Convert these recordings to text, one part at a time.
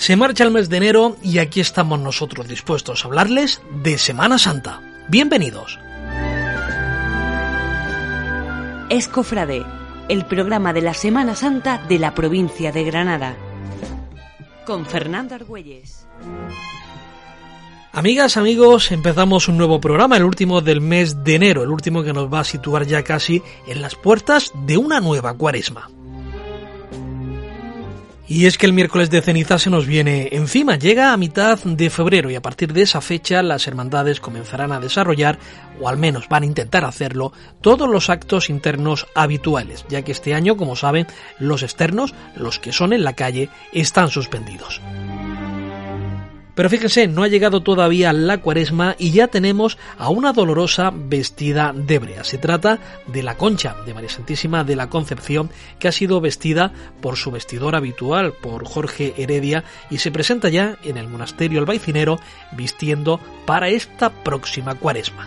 Se marcha el mes de enero y aquí estamos nosotros dispuestos a hablarles de Semana Santa. Bienvenidos. Escofrade, el programa de la Semana Santa de la provincia de Granada. Con Fernando Argüelles. Amigas, amigos, empezamos un nuevo programa, el último del mes de enero, el último que nos va a situar ya casi en las puertas de una nueva cuaresma. Y es que el miércoles de ceniza se nos viene encima, llega a mitad de febrero y a partir de esa fecha las hermandades comenzarán a desarrollar, o al menos van a intentar hacerlo, todos los actos internos habituales, ya que este año, como saben, los externos, los que son en la calle, están suspendidos. Pero fíjense, no ha llegado todavía la cuaresma y ya tenemos a una dolorosa vestida de brea. Se trata de la concha de María Santísima de la Concepción, que ha sido vestida por su vestidor habitual, por Jorge Heredia, y se presenta ya en el monasterio albaicinero vistiendo para esta próxima cuaresma.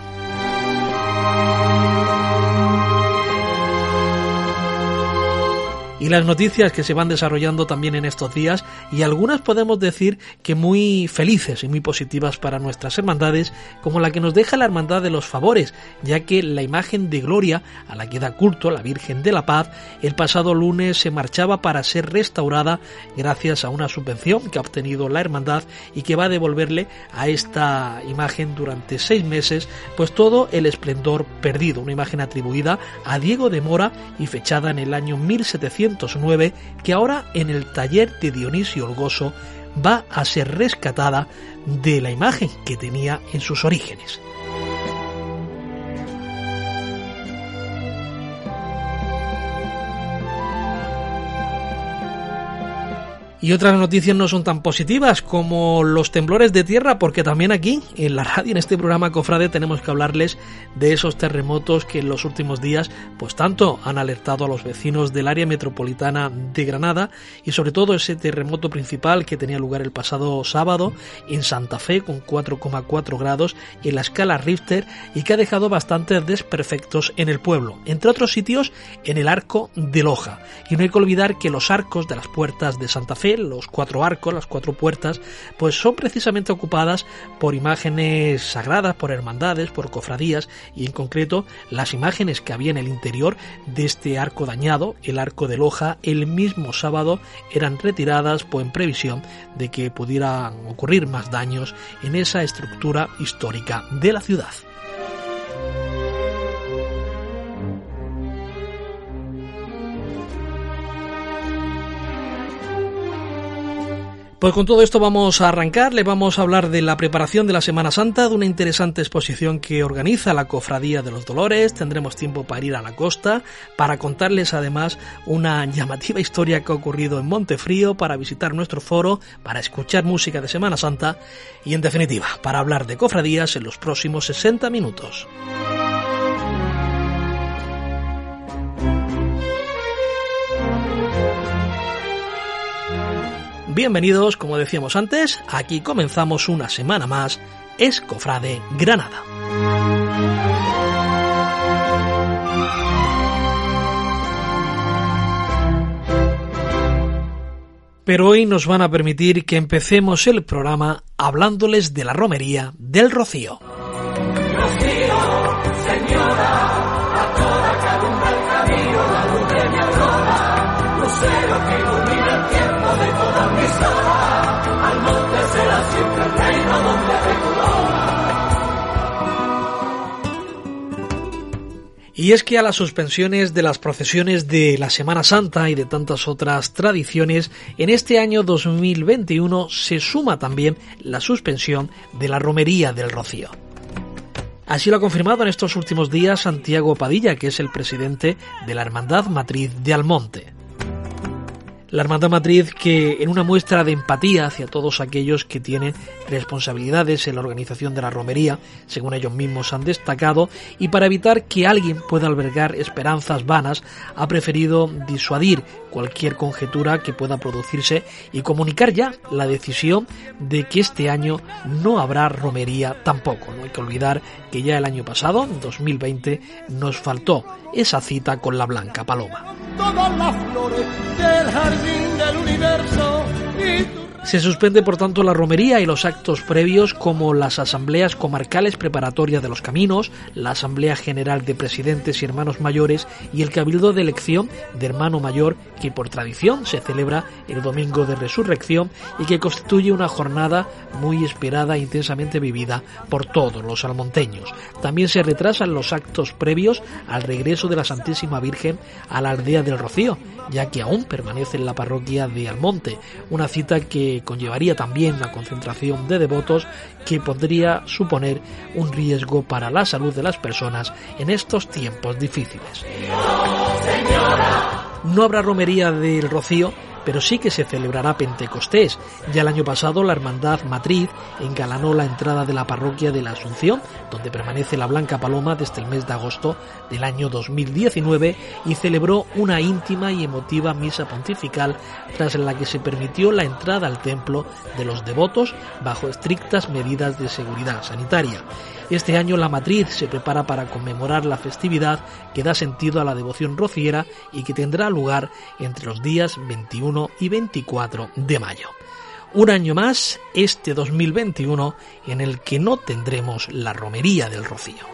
Y las noticias que se van desarrollando también en estos días y algunas podemos decir que muy felices y muy positivas para nuestras hermandades como la que nos deja la Hermandad de los Favores, ya que la imagen de Gloria a la que da culto la Virgen de la Paz el pasado lunes se marchaba para ser restaurada gracias a una subvención que ha obtenido la Hermandad y que va a devolverle a esta imagen durante seis meses pues todo el esplendor perdido, una imagen atribuida a Diego de Mora y fechada en el año 1700 que ahora en el taller de Dionisio Olgoso va a ser rescatada de la imagen que tenía en sus orígenes. Y otras noticias no son tan positivas como los temblores de tierra, porque también aquí, en la radio, en este programa Cofrade, tenemos que hablarles de esos terremotos que en los últimos días, pues tanto han alertado a los vecinos del área metropolitana de Granada y sobre todo ese terremoto principal que tenía lugar el pasado sábado en Santa Fe con 4,4 grados en la escala Richter y que ha dejado bastantes desperfectos en el pueblo, entre otros sitios en el arco de Loja. Y no hay que olvidar que los arcos de las puertas de Santa Fe los cuatro arcos, las cuatro puertas, pues son precisamente ocupadas por imágenes sagradas, por hermandades, por cofradías y en concreto las imágenes que había en el interior de este arco dañado, el arco de Loja, el mismo sábado eran retiradas pues en previsión de que pudieran ocurrir más daños en esa estructura histórica de la ciudad. Pues con todo esto vamos a arrancar, le vamos a hablar de la preparación de la Semana Santa, de una interesante exposición que organiza la Cofradía de los Dolores, tendremos tiempo para ir a la costa, para contarles además una llamativa historia que ha ocurrido en Montefrío, para visitar nuestro foro, para escuchar música de Semana Santa y en definitiva, para hablar de cofradías en los próximos 60 minutos. Bienvenidos, como decíamos antes, aquí comenzamos una semana más, Escofrade Granada. Pero hoy nos van a permitir que empecemos el programa hablándoles de la romería del Rocío. Y es que a las suspensiones de las procesiones de la Semana Santa y de tantas otras tradiciones, en este año 2021 se suma también la suspensión de la romería del Rocío. Así lo ha confirmado en estos últimos días Santiago Padilla, que es el presidente de la Hermandad Matriz de Almonte. La Hermandad Madrid que en una muestra de empatía hacia todos aquellos que tienen responsabilidades en la organización de la romería, según ellos mismos han destacado, y para evitar que alguien pueda albergar esperanzas vanas, ha preferido disuadir cualquier conjetura que pueda producirse y comunicar ya la decisión de que este año no habrá romería tampoco. No hay que olvidar que ya el año pasado, en 2020, nos faltó esa cita con la Blanca Paloma. Se suspende por tanto la romería y los actos previos como las asambleas comarcales preparatorias de los caminos, la Asamblea General de Presidentes y Hermanos Mayores y el Cabildo de Elección de Hermano Mayor que por tradición se celebra el Domingo de Resurrección y que constituye una jornada muy esperada e intensamente vivida por todos los almonteños. También se retrasan los actos previos al regreso de la Santísima Virgen a la aldea del Rocío, ya que aún permanece en la parroquia de Almonte, una cita que conllevaría también la concentración de devotos que podría suponer un riesgo para la salud de las personas en estos tiempos difíciles. No habrá romería del Rocío pero sí que se celebrará Pentecostés. Ya el año pasado la Hermandad Matriz engalanó la entrada de la parroquia de la Asunción, donde permanece la Blanca Paloma desde el mes de agosto del año 2019 y celebró una íntima y emotiva misa pontifical tras la que se permitió la entrada al templo de los devotos bajo estrictas medidas de seguridad sanitaria. Este año la matriz se prepara para conmemorar la festividad que da sentido a la devoción rociera y que tendrá lugar entre los días 21 y 24 de mayo. Un año más, este 2021, en el que no tendremos la romería del rocío.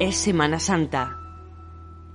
Es Semana Santa.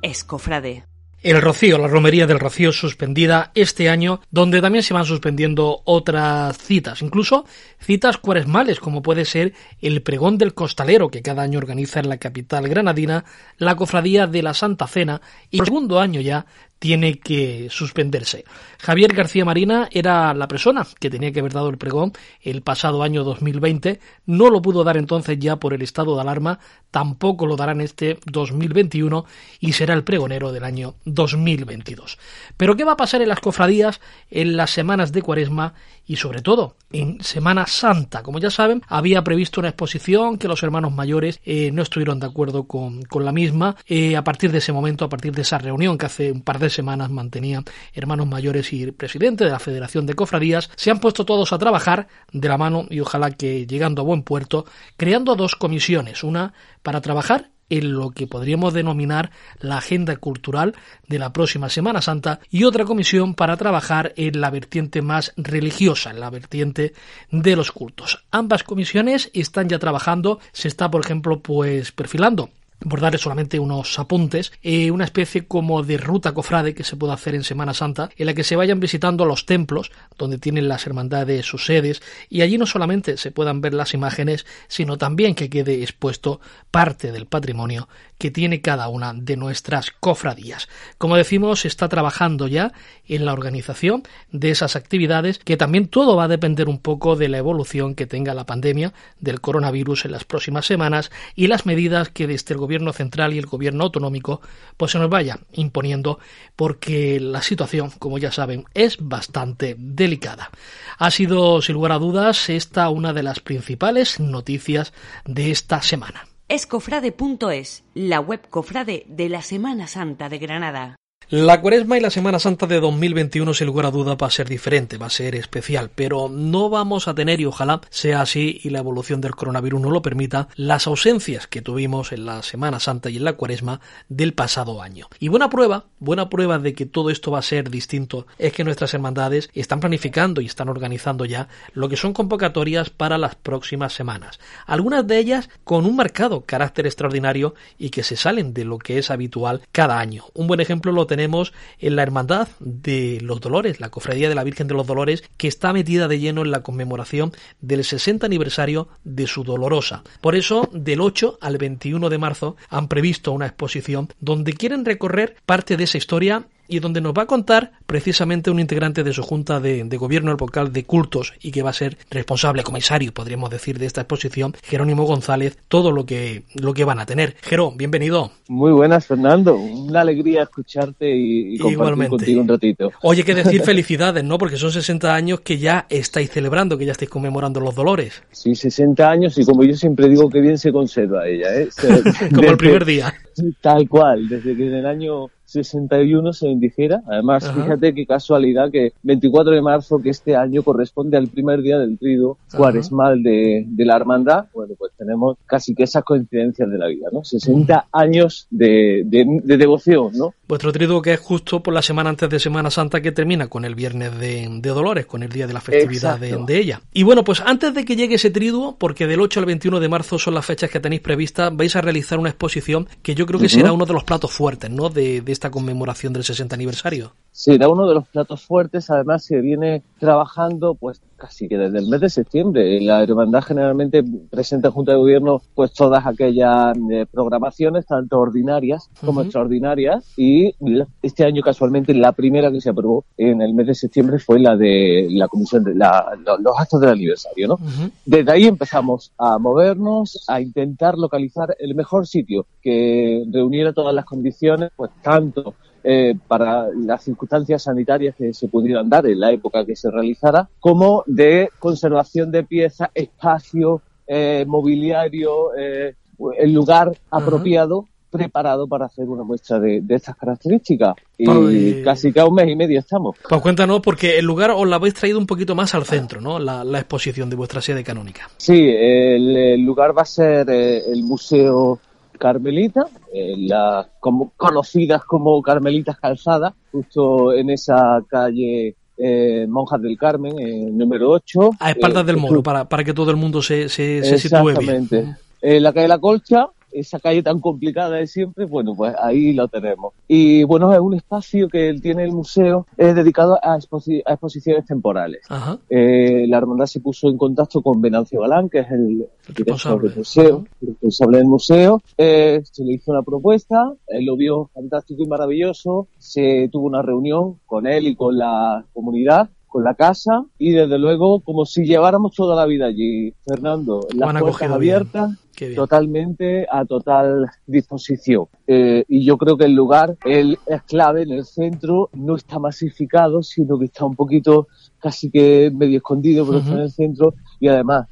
Es cofrade. El Rocío, la romería del Rocío suspendida este año, donde también se van suspendiendo otras citas, incluso citas cuaresmales, como puede ser el pregón del costalero, que cada año organiza en la capital granadina, la cofradía de la Santa Cena, y el segundo año ya tiene que suspenderse. Javier García Marina era la persona que tenía que haber dado el pregón el pasado año 2020, no lo pudo dar entonces ya por el estado de alarma, tampoco lo dará en este 2021 y será el pregonero del año 2022. Pero ¿qué va a pasar en las cofradías en las semanas de Cuaresma y sobre todo en Semana Santa? Como ya saben, había previsto una exposición que los hermanos mayores eh, no estuvieron de acuerdo con, la misma. Eh, a partir de ese momento, a partir de esa reunión que hace un par de semanas mantenía hermanos mayores y el presidente de la Federación de Cofradías, se han puesto todos a trabajar de la mano y ojalá que llegando a buen puerto, creando dos comisiones, una para trabajar en lo que podríamos denominar la agenda cultural de la próxima Semana Santa y otra comisión para trabajar en la vertiente más religiosa, en la vertiente de los cultos. Ambas comisiones están ya trabajando, se está por ejemplo pues perfilando por darle solamente unos apuntes, eh, una especie como de ruta cofrade que se puede hacer en Semana Santa, en la que se vayan visitando los templos donde tienen las hermandades sus sedes, y allí no solamente se puedan ver las imágenes, sino también que quede expuesto parte del patrimonio que tiene cada una de nuestras cofradías. Como decimos, se está trabajando ya en la organización de esas actividades, que también todo va a depender un poco de la evolución que tenga la pandemia del coronavirus en las próximas semanas y las medidas que desde el gobierno central y el gobierno autonómico pues se nos vaya imponiendo porque la situación, como ya saben, es bastante delicada. Ha sido, sin lugar a dudas, esta una de las principales noticias de esta semana escofrade.es, la web cofrade de la Semana Santa de Granada. La Cuaresma y la Semana Santa de 2021, sin lugar a duda, va a ser diferente, va a ser especial, pero no vamos a tener, y ojalá sea así y la evolución del coronavirus no lo permita, las ausencias que tuvimos en la Semana Santa y en la Cuaresma del pasado año. Y buena prueba, buena prueba de que todo esto va a ser distinto es que nuestras hermandades están planificando y están organizando ya lo que son convocatorias para las próximas semanas. Algunas de ellas con un marcado carácter extraordinario y que se salen de lo que es habitual cada año. Un buen ejemplo lo tenemos tenemos en la Hermandad de los Dolores, la Cofradía de la Virgen de los Dolores, que está metida de lleno en la conmemoración del 60 aniversario de su Dolorosa. Por eso, del 8 al 21 de marzo han previsto una exposición donde quieren recorrer parte de esa historia y donde nos va a contar precisamente un integrante de su junta de, gobierno, el vocal de cultos y que va a ser responsable comisario, podríamos decir, de esta exposición, Jerónimo González, todo lo que, lo que van a tener. Jerón, bienvenido. Muy buenas, Fernando. Una alegría escucharte y, compartir contigo un ratito. Oye, que decir felicidades, ¿no? Porque son 60 años que ya estáis celebrando, que ya estáis conmemorando los dolores. Sí, 60 años y como yo siempre digo, que bien se conserva ella, ¿eh? como el primer día. Tal cual, desde que en el año 61 se bendijera. Además, fíjate qué casualidad que 24 de marzo, que este año corresponde al primer día del trido cuaresmal de, de, la hermandad, bueno, pues tenemos casi que esas coincidencias de la vida, ¿no? 60 años de, de, devoción, ¿no? Vuestro trido que es justo por la semana antes de Semana Santa que termina con el viernes de, Dolores, con el día de la festividad de, ella. Y bueno, pues antes de que llegue ese triduo, porque del 8 al 21 de marzo son las fechas que tenéis previstas, vais a realizar una exposición que yo creo que será uno de los platos fuertes, ¿no? De, de esta conmemoración del 60 aniversario. Será uno de los platos fuertes, además se viene trabajando pues casi que desde el mes de septiembre. La hermandad generalmente presenta en Junta de Gobierno pues todas aquellas eh, programaciones, tanto ordinarias como extraordinarias, y este año casualmente la primera que se aprobó en el mes de septiembre fue la de la comisión de los actos del aniversario, ¿no? Desde ahí empezamos a movernos, a intentar localizar el mejor sitio que reuniera todas las condiciones, pues tanto eh, para las circunstancias sanitarias que se pudieran dar en la época que se realizara, como de conservación de piezas, espacio, eh, mobiliario, eh, el lugar apropiado preparado para hacer una muestra de, estas características. Y pues, casi que a un mes y medio estamos. Pues cuéntanos, porque el lugar os la habéis traído un poquito más al centro, ¿no? La, exposición de vuestra sede canónica. Sí, el lugar va a ser el Museo Carmelita, eh, las como, conocidas como Carmelitas Calzadas, justo en esa calle eh, Monjas del Carmen, eh, número 8. A espaldas del moro, para, para que todo el mundo se, se, se sitúe bien. Exactamente. En la calle La Colcha, esa calle tan complicada de siempre, bueno, pues ahí lo tenemos. Y bueno, es un espacio que tiene el museo es dedicado a, exposiciones temporales. Eh, la hermandad se puso en contacto con Venancio Galán, que es el, director del museo, el responsable del museo. Eh, se le hizo una propuesta, él lo vio fantástico y maravilloso. Se tuvo una reunión con él y con la comunidad con la casa y desde luego como si lleváramos toda la vida allí, Fernando, las puertas abiertas, totalmente a total disposición. Eh, y yo creo que el lugar él es clave en el centro, no está masificado, sino que está un poquito casi que medio escondido, pero está en el centro. Y además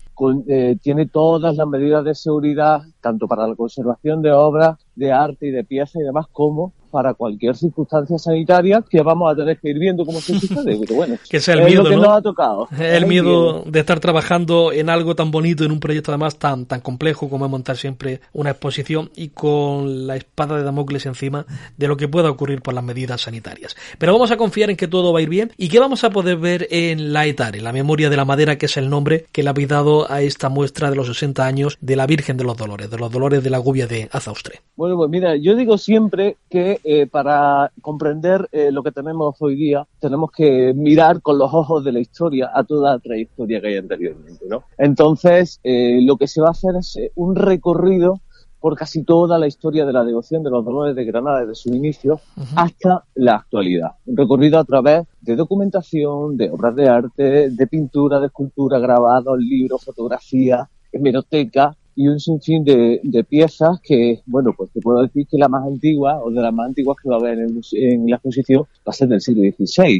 eh, tiene todas las medidas de seguridad, tanto para la conservación de obras, de arte y de piezas y demás, como para cualquier circunstancia sanitaria que vamos a tener que ir viendo cómo se sucede. Pero bueno, que sea el miedo, que nos ha tocado. El, miedo, de estar trabajando en algo tan bonito, en un proyecto además tan, tan complejo como es montar siempre una exposición y con la espada de Damocles encima de lo que pueda ocurrir por las medidas sanitarias. Pero vamos a confiar en que todo va a ir bien y que vamos a poder ver en la ETAR, en la memoria de la madera, que es el nombre que le habéis dado a esta muestra de los 60 años de la Virgen de los Dolores, de los Dolores de la Gubia de Azaustre. Bueno, pues mira, yo digo siempre que eh, para comprender eh, lo que tenemos hoy día, tenemos que mirar con los ojos de la historia a toda la trayectoria que hay anteriormente, ¿no? Entonces, eh, lo que se va a hacer es un recorrido por casi toda la historia de la devoción de los dolores de Granada desde su inicio hasta la actualidad. Un recorrido a través de documentación, de obras de arte, de pintura, de escultura, grabados, libros, fotografías, hemeroteca, y un sinfín de, de, piezas que, bueno, pues te puedo decir que la más antigua o de las más antiguas que va a haber en, en la exposición va a ser del siglo XVI.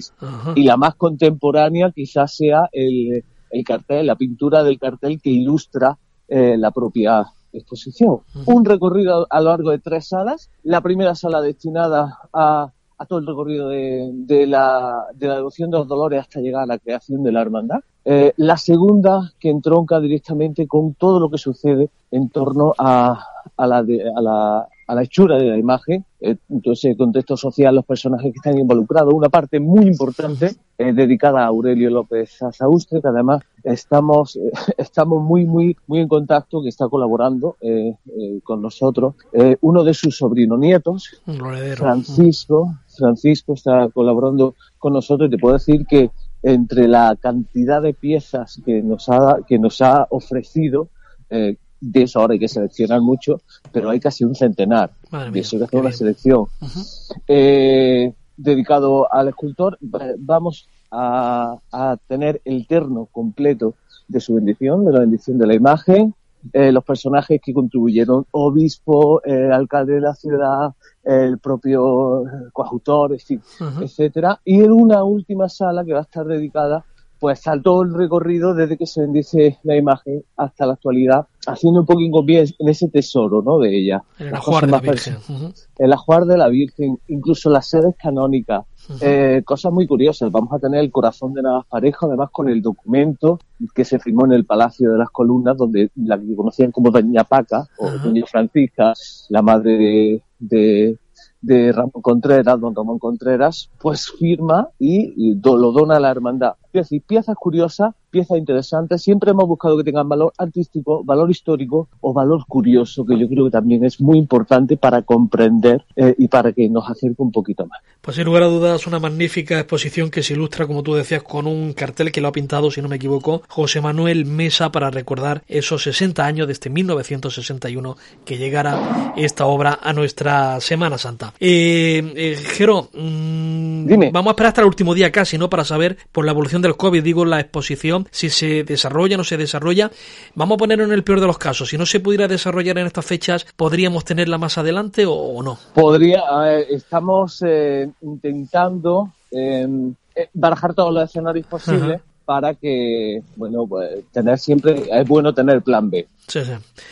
Y la más contemporánea quizás sea el, el, cartel, la pintura del cartel que ilustra eh, la propia exposición. Un recorrido a lo largo de tres salas. La primera sala destinada a a todo el recorrido de, la, de la devoción de los dolores hasta llegar a la creación de la hermandad. Eh, la segunda que entronca directamente con todo lo que sucede en torno a, a, la, a, la, a la hechura de la imagen, eh, entonces el contexto social, los personajes que están involucrados, una parte muy importante eh, dedicada a Aurelio López Asaustre, que además estamos, eh, estamos muy, muy, muy en contacto, que está colaborando con nosotros, uno de sus sobrinos nietos, Francisco, Francisco está colaborando con nosotros y te puedo decir que entre la cantidad de piezas que nos ha, que nos ha ofrecido, de eso ahora hay que seleccionar mucho, pero hay casi un centenar. y eso hay que hacer una selección. Eh, dedicado al escultor, vamos a, tener el terno completo de su bendición, de la bendición de la imagen, eh, los personajes que contribuyeron, obispo, eh, alcalde de la ciudad, el propio coautor, etcétera, y en una última sala que va a estar dedicada pues todo el recorrido desde que se bendice la imagen hasta la actualidad, haciendo un poco hincapié en ese tesoro, ¿no? De ella. El ajuar de la Virgen. El ajuar de la Virgen, incluso las sedes canónicas. eh, cosas muy curiosas. Vamos a tener el corazón de Navas Parejo, además con el documento que se firmó en el Palacio de las Columnas, donde la que conocían como Doña Paca, o Doña Francisca, la madre de de Ramón Contreras, don Ramón Contreras, pues firma y, lo dona a la hermandad. Es decir, piezas curiosas, piezas interesantes, siempre hemos buscado que tengan valor artístico, valor histórico o valor curioso, que yo creo que también es muy importante para comprender eh, y para que nos acerque un poquito más. Pues sin lugar a dudas, una magnífica exposición que se ilustra, como tú decías, con un cartel que lo ha pintado, si no me equivoco, José Manuel Mesa para recordar esos 60 años de este 1961 que llegara esta obra a nuestra Semana Santa. Eh, eh Jero, mm, vamos a esperar hasta el último día casi, ¿no? Para saber por la evolución del COVID, digo, la exposición, si se desarrolla o no se desarrolla. Vamos a ponerlo en el peor de los casos. Si no se pudiera desarrollar en estas fechas, ¿podríamos tenerla más adelante o, no? Podría, estamos eh, intentando em, eh, barajar todos los escenarios posibles para que, bueno, pues tener siempre, es bueno tener plan B.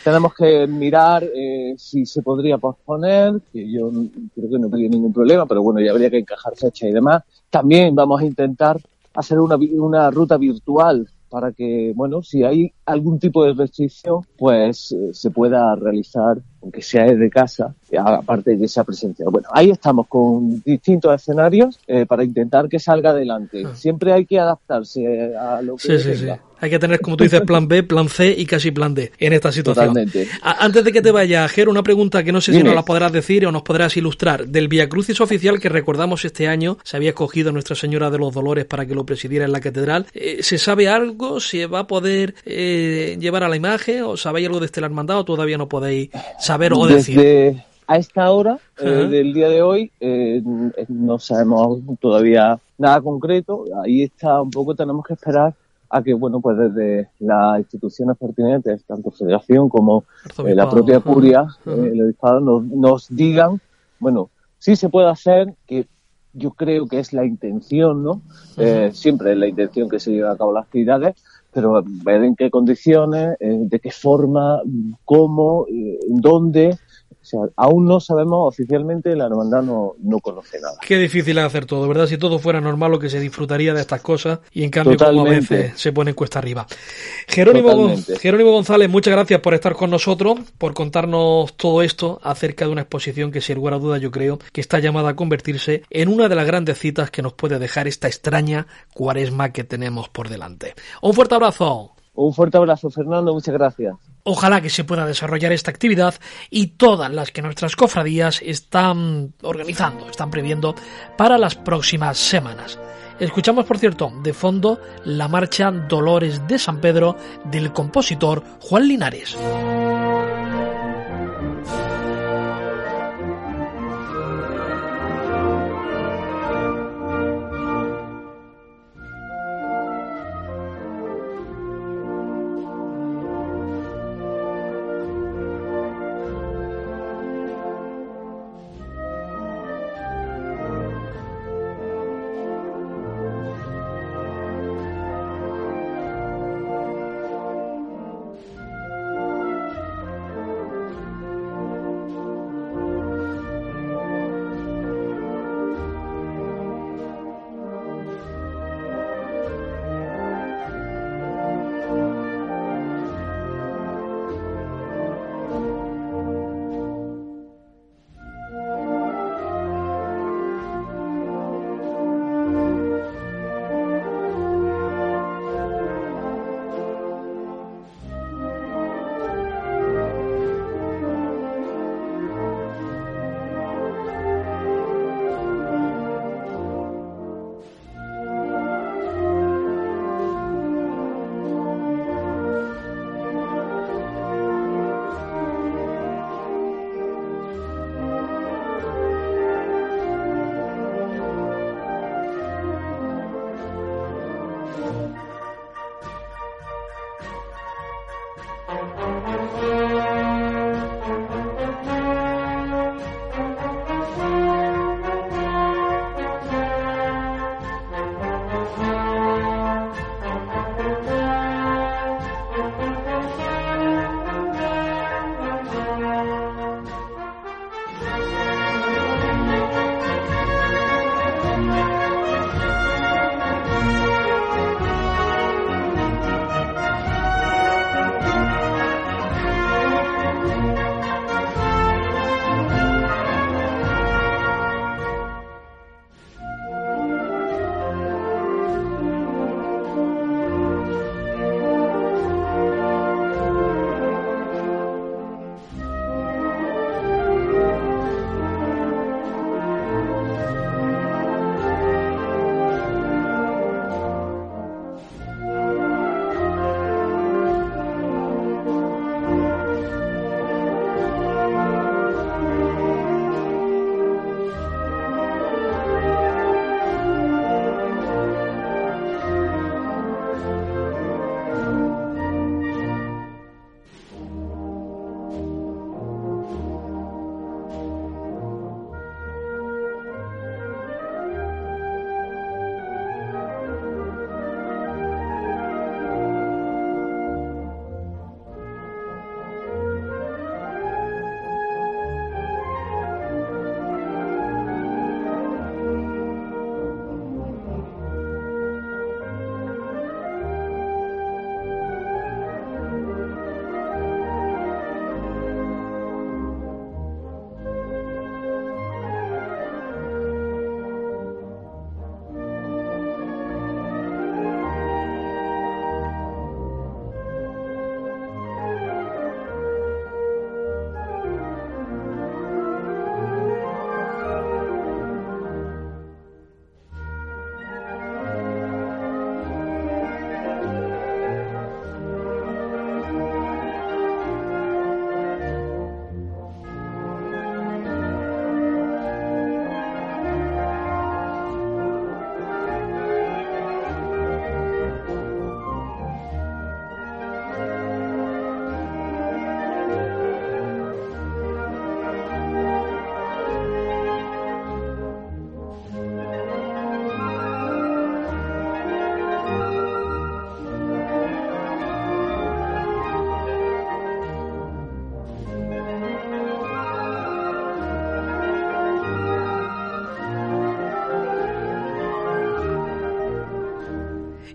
Tenemos que mirar eh, si se podría posponer, que yo creo que no habría ningún problema, pero bueno, ya habría que encajar fecha y demás. También vamos a intentar hacer una, una ruta virtual para que, bueno, si hay algún tipo de restricción, pues eh, se pueda realizar, aunque sea desde casa, aparte de esa presencia. Bueno, ahí estamos con distintos escenarios eh, para intentar que salga adelante. Ah. Siempre hay que adaptarse a lo que sí, hay que tener, como tú dices, plan B, plan C y casi plan D en esta situación. Totalmente. Antes de que te vaya, Ger, una pregunta que no sé si nos la podrás decir o nos podrás ilustrar. Del Via Crucis oficial que recordamos este año, se había escogido Nuestra Señora de los Dolores para que lo presidiera en la catedral. Eh, ¿Se sabe algo? ¿Se va a poder eh, llevar a la imagen? ¿O sabéis algo de este hermandad o todavía no podéis saber o decir? a esta hora eh, del día de hoy no sabemos todavía nada concreto. Ahí está un poco, tenemos que esperar a que, bueno, pues desde las instituciones pertinentes, tanto Federación como eh, la propia Curia, eh, nos, nos digan, bueno, sí se puede hacer, que yo creo que es la intención, ¿no? Eh, siempre es la intención que se lleve a cabo las actividades, pero ver en qué condiciones, de qué forma, cómo, dónde, sea, aún no sabemos oficialmente, la hermandad no, no conoce nada. Qué difícil es hacer todo, ¿verdad? Si todo fuera normal, lo que se disfrutaría de estas cosas y en cambio, como a veces se pone cuesta arriba. Jerónimo, Jerónimo González, muchas gracias por estar con nosotros, por contarnos todo esto acerca de una exposición que, sin lugar a duda, yo creo que está llamada a convertirse en una de las grandes citas que nos puede dejar esta extraña cuaresma que tenemos por delante. Un fuerte abrazo. Un fuerte abrazo, Fernando, muchas gracias. Ojalá que se pueda desarrollar esta actividad y todas las que nuestras cofradías están organizando, están previendo para las próximas semanas. Escuchamos, por cierto, de fondo la marcha Dolores de San Pedro del compositor Juan Linares.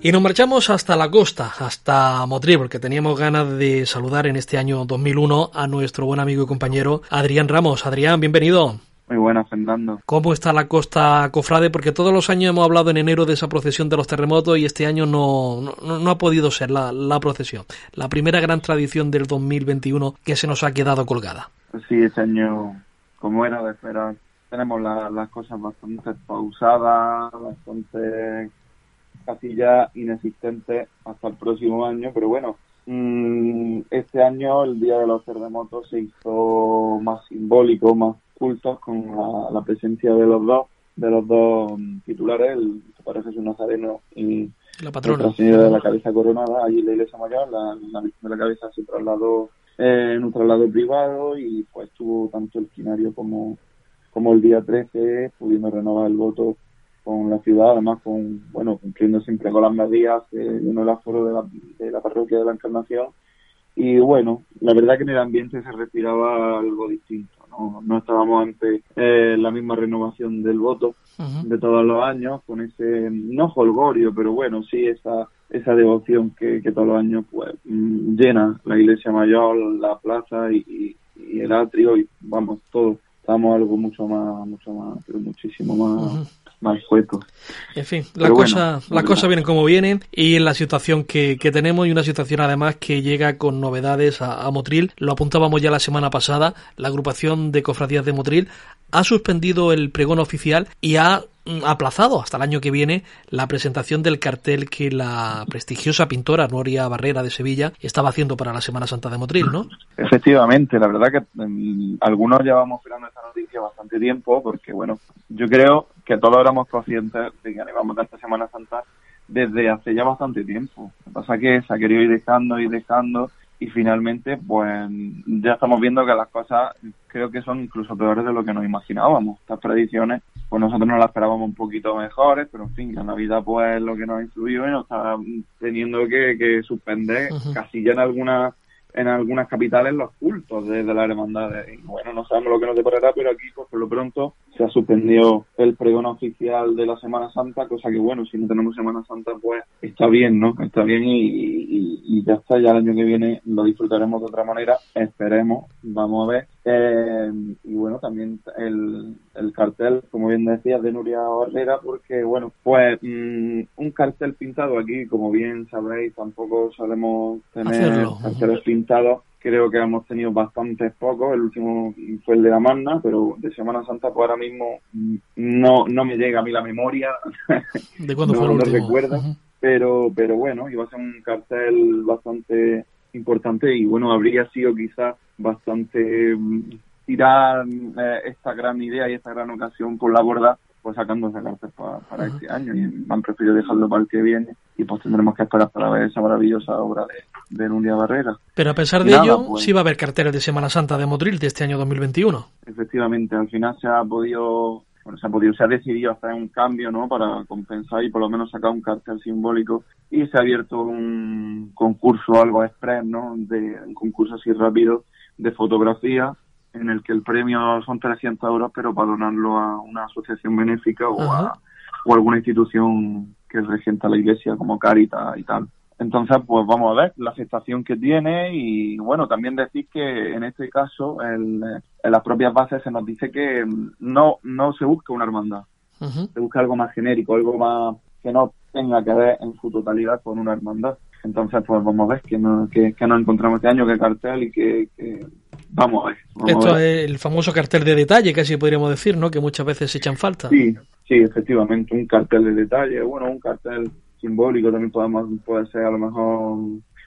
Y nos marchamos hasta la costa, hasta Motril, porque teníamos ganas de saludar en este año 2001 a nuestro buen amigo y compañero Adrián Ramos. Adrián, bienvenido. Muy buenas, Fernando. ¿Cómo está la costa Cofrade? Porque todos los años hemos hablado en enero de esa procesión de los terremotos y este año no, no, ha podido ser la, la, procesión. La primera gran tradición del 2021 que se nos ha quedado colgada. Sí, este año, como era de esperar, tenemos las cosas bastante pausadas, bastante casi ya inexistentes hasta el próximo año, pero bueno, mm, este año el Día de los Terremotos se hizo más simbólico, más cultos con la, presencia de los dos de los dos titulares, el parece Jesús Nazareno y la patrona. Nuestra Señora de la Cabeza Coronada, allí en la iglesia mayor, la, la de la Cabeza se trasladó eh, en un traslado privado y pues tuvo tanto el quinario como, como el día 13, pudimos renovar el voto con la ciudad, además con, bueno, cumpliendo siempre con las medidas de uno el aforo de la, de la parroquia de la Encarnación. Y bueno, la verdad que en el ambiente se respiraba algo distinto, no, no estábamos ante eh, la misma renovación del voto de todos los años, con ese, no holgorio, pero bueno, sí esa esa devoción que, que todos los años pues mm, llena la iglesia mayor, la plaza y, y, el atrio y vamos, todo, estamos algo mucho más, mucho más, pero muchísimo más más En fin, la cosa, las cosas vienen como vienen y en la situación que, que, tenemos y una situación además que llega con novedades a, a, Motril. Lo apuntábamos ya la semana pasada, la agrupación de cofradías de Motril ha suspendido el pregón oficial y ha mm, aplazado hasta el año que viene la presentación del cartel que la prestigiosa pintora Noria Barrera de Sevilla estaba haciendo para la Semana Santa de Motril, ¿no? Efectivamente, la verdad que mm, algunos llevamos esperando esta noticia bastante tiempo porque, bueno, yo creo que todos éramos conscientes de que animamos esta Semana Santa desde hace ya bastante tiempo. Lo que pasa es que se ha querido ir dejando y dejando y finalmente pues ya estamos viendo que las cosas creo que son incluso peores de lo que nos imaginábamos. Estas predicciones pues nosotros nos las esperábamos un poquito mejores, pero en fin, la Navidad pues es lo que nos ha influido y nos está teniendo que, que suspender casi ya en algunas en algunas capitales los cultos de, la hermandad. Y bueno, no sabemos lo que nos deparará, pero aquí pues por lo pronto se ha suspendido el pregón oficial de la Semana Santa, cosa que bueno, si no tenemos Semana Santa pues está bien, ¿no? Está bien y, ya está, ya el año que viene lo disfrutaremos de otra manera, esperemos, vamos a ver. Eh, y bueno, también el, el cartel, como bien decía, de Nuria Barrera, porque bueno, pues mm, un cartel pintado aquí, como bien sabréis, tampoco solemos tener carteles pintados creo que hemos tenido bastantes pocos. El último fue el de la Magna, pero de Semana Santa, pues ahora mismo no, no me llega a mí la memoria. ¿De cuándo fue el último? recuerdo. Pero, pero bueno, iba a ser un cartel bastante importante y bueno, habría sido quizás bastante mm, tirar eh, esta gran idea y esta gran ocasión por la borda pues sacando esa cartel para, este año y han preferido dejarlo para el que viene y pues tendremos que esperar para ver esa maravillosa obra de, de Nuria Barrera. Pero a pesar de ello, pues sí va a haber carteles de Semana Santa de Motril de este año 2021. Efectivamente, al final se ha podido bueno, se ha podido, se ha decidido hacer un cambio, ¿no? Para compensar y por lo menos sacar un cartel simbólico y se ha abierto un concurso algo express, ¿no? De un concurso así rápido de fotografía en el que el premio son 300 euros, pero para donarlo a una asociación benéfica o a o alguna institución que regenta la iglesia como Caritas y tal. Entonces, pues vamos a ver la aceptación que tiene y bueno, también decir que en este caso en, las propias bases se nos dice que no, no se busca una hermandad, se busca algo más genérico, algo más que no tenga que ver en su totalidad con una hermandad. Entonces, pues vamos a ver que, no, que, nos encontramos este año, qué cartel y que, vamos a ver. Esto es el famoso cartel de detalle, casi podríamos decir, ¿no? Que muchas veces se echan falta. Sí, sí, efectivamente, un cartel de detalle, bueno, un cartel simbólico también podemos, puede ser a lo mejor,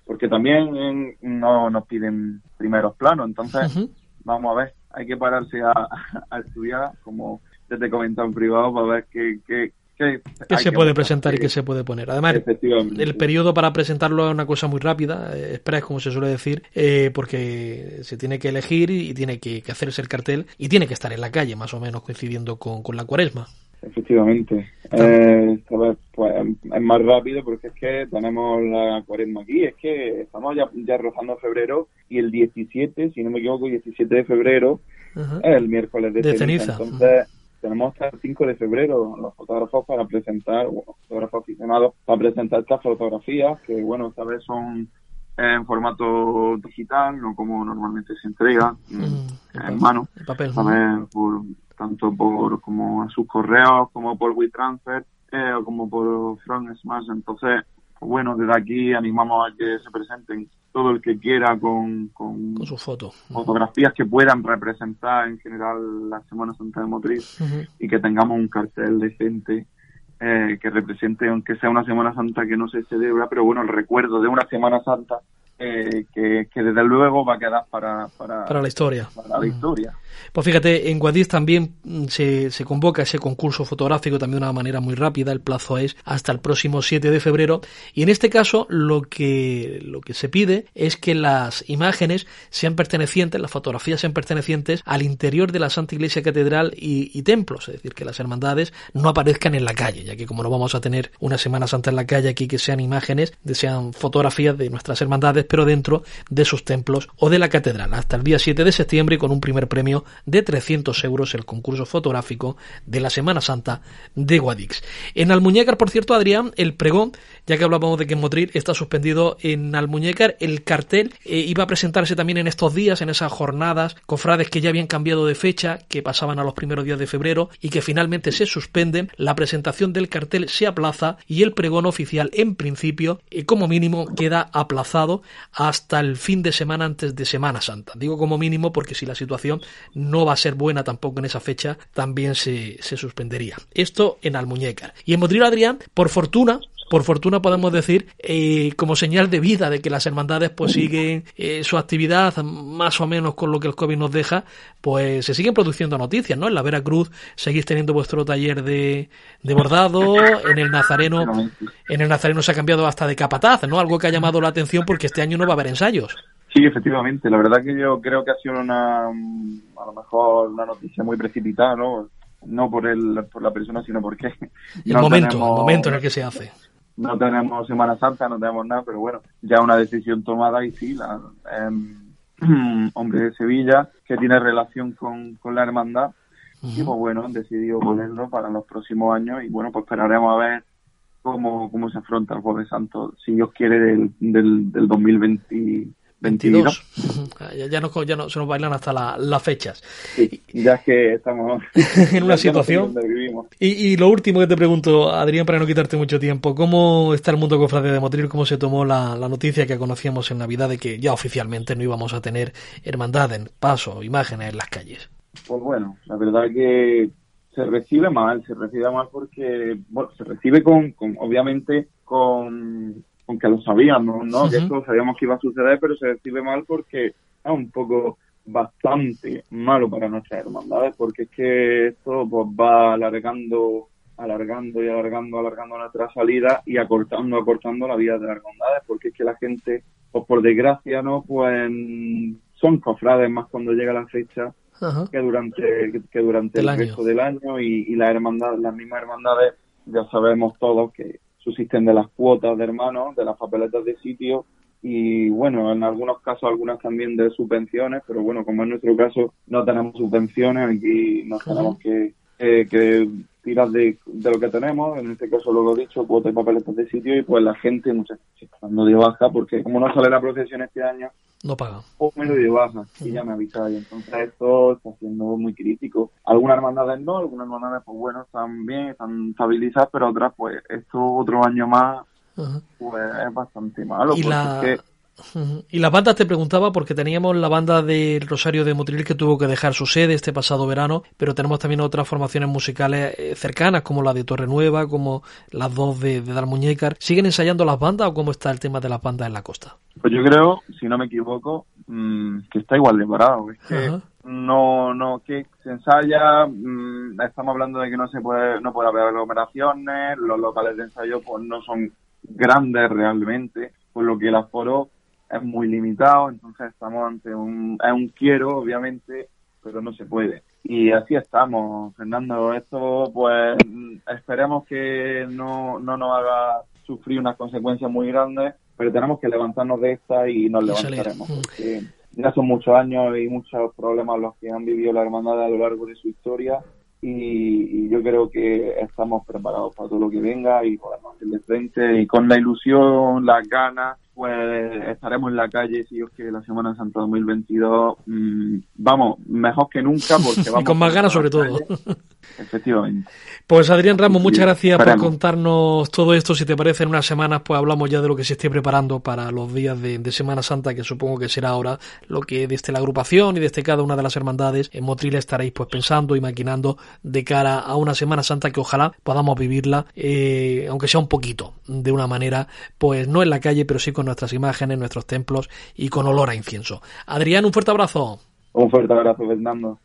porque también no nos piden primeros planos, entonces vamos a ver, hay que pararse a, estudiar, como te he comentado en privado, para ver qué, qué, qué, se puede presentar y qué se puede poner. Además, el periodo para presentarlo es una cosa muy rápida, eh, express como se suele decir, eh, porque se tiene que elegir y tiene que, hacerse el cartel y tiene que estar en la calle, más o menos coincidiendo con, con la cuaresma. Efectivamente. Eh, pues, es más rápido porque es que tenemos la cuaresma aquí, es que estamos ya, ya rozando febrero y el 17, si no me equivoco, 17 de febrero es el miércoles de, ceniza. Entonces, tenemos hasta el 5 de febrero los fotógrafos para presentar, bueno, fotógrafos aficionados para presentar estas fotografías que, bueno, esta vez son en formato digital, no como normalmente se entrega mm, en mano, papel, por, tanto por como a sus correos como por WeTransfer eh, o como por Front Smash. Entonces, pues bueno, desde aquí animamos a que se presenten todo el que quiera con, con, su foto. Fotografías que puedan representar en general la Semana Santa de Motriz y que tengamos un cartel decente eh, que represente, aunque sea una Semana Santa que no se celebra, pero bueno, el recuerdo de una Semana Santa eh, que, desde luego va a quedar para, para, la historia. Para la historia. Pues fíjate, en Guadix también mm, se, se, convoca ese concurso fotográfico también de una manera muy rápida, el plazo es hasta el próximo 7 de febrero y en este caso lo que, lo que se pide es que las imágenes sean pertenecientes, las fotografías sean pertenecientes al interior de la Santa Iglesia Catedral y, templos, es decir, que las hermandades no aparezcan en la calle, ya que como no vamos a tener una Semana Santa en la calle aquí que sean imágenes, sean fotografías de nuestras hermandades, pero dentro de sus templos o de la catedral, hasta el día 7 de septiembre con un primer premio de 300 euros el concurso fotográfico de la Semana Santa de Guadix. En Almuñécar, por cierto, Adrián, el pregón, ya que hablábamos de que en Motril está suspendido en Almuñécar, el cartel eh, iba a presentarse también en estos días, en esas jornadas, cofrades que ya habían cambiado de fecha, que pasaban a los primeros días de febrero y que finalmente se suspenden, la presentación del cartel se aplaza y el pregón oficial en principio, eh, como mínimo, queda aplazado hasta el fin de semana antes de Semana Santa. Digo como mínimo porque si la situación no va a ser buena tampoco en esa fecha, también se, se suspendería. Esto en Almuñécar. Y en Motril Adrián, por fortuna, por fortuna podemos decir, eh, como señal de vida de que las hermandades pues siguen eh, su actividad más o menos con lo que el COVID nos deja, pues se siguen produciendo noticias, ¿no? En la Veracruz seguís teniendo vuestro taller de, de bordado, en el Nazareno, en el Nazareno se ha cambiado hasta de capataz, ¿no? Algo que ha llamado la atención porque este año no va a haber ensayos. Sí, efectivamente. La verdad que yo creo que ha sido una, a lo mejor una noticia muy precipitada, ¿no? No por el, por la persona, sino porque el momento, el momento en el que se hace no tenemos Semana Santa, no tenemos nada, pero bueno, ya una decisión tomada y sí, la, eh, hombre de Sevilla que tiene relación con, con la hermandad y pues bueno, han decidido ponerlo para los próximos años y bueno, pues esperaremos a ver cómo, cómo se afronta el Jueves Santo, si Dios quiere, del, del, del 2020 22. Ya, ya, no, ya no, se nos bailan hasta las fechas. ya es que estamos en una situación. Y, y, lo último que te pregunto, Adrián, para no quitarte mucho tiempo, ¿cómo está el mundo cofrade de Motril? ¿Cómo se tomó la, la, noticia que conocíamos en Navidad de que ya oficialmente no íbamos a tener hermandad en paso, imágenes en las calles? Pues bueno, la verdad que se recibe mal, se recibe mal porque, bueno, se recibe con, con obviamente, con aunque lo sabíamos, ¿no? Que esto sabíamos que iba a suceder, pero se recibe mal porque es un poco bastante malo para nuestras hermandades, porque es que esto pues, va alargando, alargando y alargando, alargando nuestra salida y acortando, acortando la vida de las hermandades, porque es que la gente, pues por desgracia, ¿no? Pues son cofrades más cuando llega la fecha que durante que, durante el, resto del año y, y las hermandades, las mismas hermandades, ya sabemos todos que subsisten de las cuotas de hermanos, de las papeletas de sitio y bueno, en algunos casos algunas también de subvenciones, pero bueno, como en nuestro caso no tenemos subvenciones, aquí nos tenemos que, que tirar de, de, lo que tenemos, en este caso lo he dicho, cuotas y papeletas de sitio y pues la gente muchas no dio baja porque como no sale la procesión este año, no paga. O me lo dio baja y ya me avisáis. Entonces esto está siendo muy crítico. Algunas hermandades no, algunas hermandades pues bueno, están bien, están estabilizadas, pero otras pues esto otro año más pues es bastante malo. ¿Y la... Y las bandas te preguntaba porque teníamos la banda del Rosario de Motril que tuvo que dejar su sede este pasado verano, pero tenemos también otras formaciones musicales eh, cercanas como la de Torre Nueva, como las dos de, de Dalmuñécar. ¿Siguen ensayando las bandas o cómo está el tema de las bandas en la costa? Pues yo creo, si no me equivoco, mm, que está igual de parado. Es que no, no, que se ensaya, mm, estamos hablando de que no se puede, no puede haber aglomeraciones, los locales de ensayo pues no son grandes realmente, por lo que el aforo es muy limitado, entonces estamos ante un, es un quiero, obviamente, pero no se puede. Y así estamos, Fernando. Esto, pues, esperemos que no, no nos haga sufrir unas consecuencias muy grandes, pero tenemos que levantarnos de esta y nos levantaremos. ya son muchos años y muchos problemas los que han vivido la hermandad a lo largo de su historia y, yo creo que estamos preparados para todo lo que venga y podemos hacerle frente y con la ilusión, las ganas, pues estaremos en la calle si Dios que la Semana Santa 2022 mm, vamos, mejor que nunca porque vamos y con más ganas sobre todo. Efectivamente. Pues Adrián Ramos, muchas gracias por contarnos todo esto. Si te parece, en unas semanas pues hablamos ya de lo que se esté preparando para los días de, Semana Santa, que supongo que será ahora lo que desde la agrupación y desde cada una de las hermandades en Motril estaréis pues pensando y maquinando de cara a una Semana Santa que ojalá podamos vivirla, eh, aunque sea un poquito, de una manera, pues no en la calle, pero sí con nuestras imágenes, nuestros templos y con olor a incienso. Adrián, un fuerte abrazo. Un fuerte abrazo, Fernando.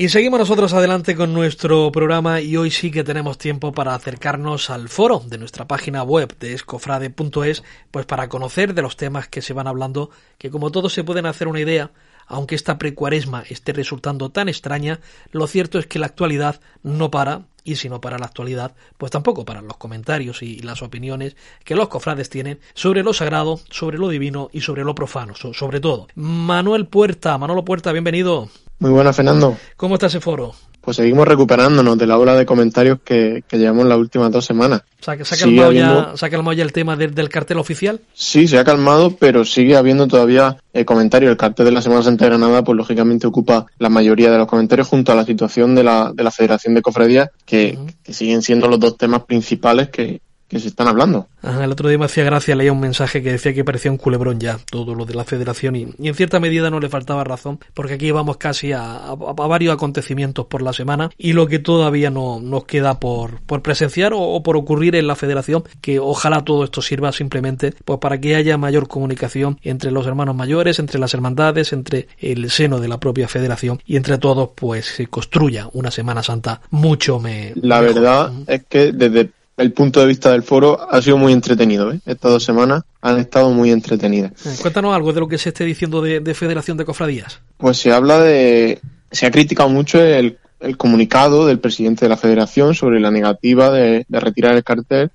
Y seguimos nosotros adelante con nuestro programa y hoy sí que tenemos tiempo para acercarnos al foro de nuestra página web de escofrade.es, pues para conocer de los temas que se van hablando, que como todos se pueden hacer una idea, aunque esta precuaresma esté resultando tan extraña, lo cierto es que la actualidad no para, y si no para la actualidad, pues tampoco para los comentarios y las opiniones que los cofrades tienen sobre lo sagrado, sobre lo divino y sobre lo profano, sobre todo. Manuel Puerta, Manolo Puerta, bienvenido. Muy buena, Fernando. ¿Cómo está ese foro? pues seguimos recuperándonos de la ola de comentarios que, que llevamos las últimas dos semanas. O sea, que se ha calmado, ya, ¿se ha calmado ya el tema del cartel oficial. Sí, se ha calmado, pero sigue habiendo todavía eh, comentarios. El cartel de la Semana Santa de Granada, pues lógicamente ocupa la mayoría de los comentarios junto a la situación de la, de la Federación de Cofradías, que, que siguen siendo los dos temas principales que, que se están hablando. el otro día me hacía gracia, leía un mensaje que decía que parecía un culebrón ya, todo lo de la federación, y, en cierta medida no le faltaba razón, porque aquí vamos casi a, varios acontecimientos por la semana, y lo que todavía no nos queda por, por presenciar o, por ocurrir en la federación, que ojalá todo esto sirva simplemente pues para que haya mayor comunicación entre los hermanos mayores, entre las hermandades, entre el seno de la propia federación, y entre todos pues se construya una Semana Santa mucho me, La verdad es que desde el punto de vista del foro ha sido muy entretenido. ¿eh? Estas dos semanas han estado muy entretenidas. Eh, cuéntanos algo de lo que se esté diciendo de, Federación de Cofradías. Pues se habla de. Se ha criticado mucho el, comunicado del presidente de la Federación sobre la negativa de, retirar el cartel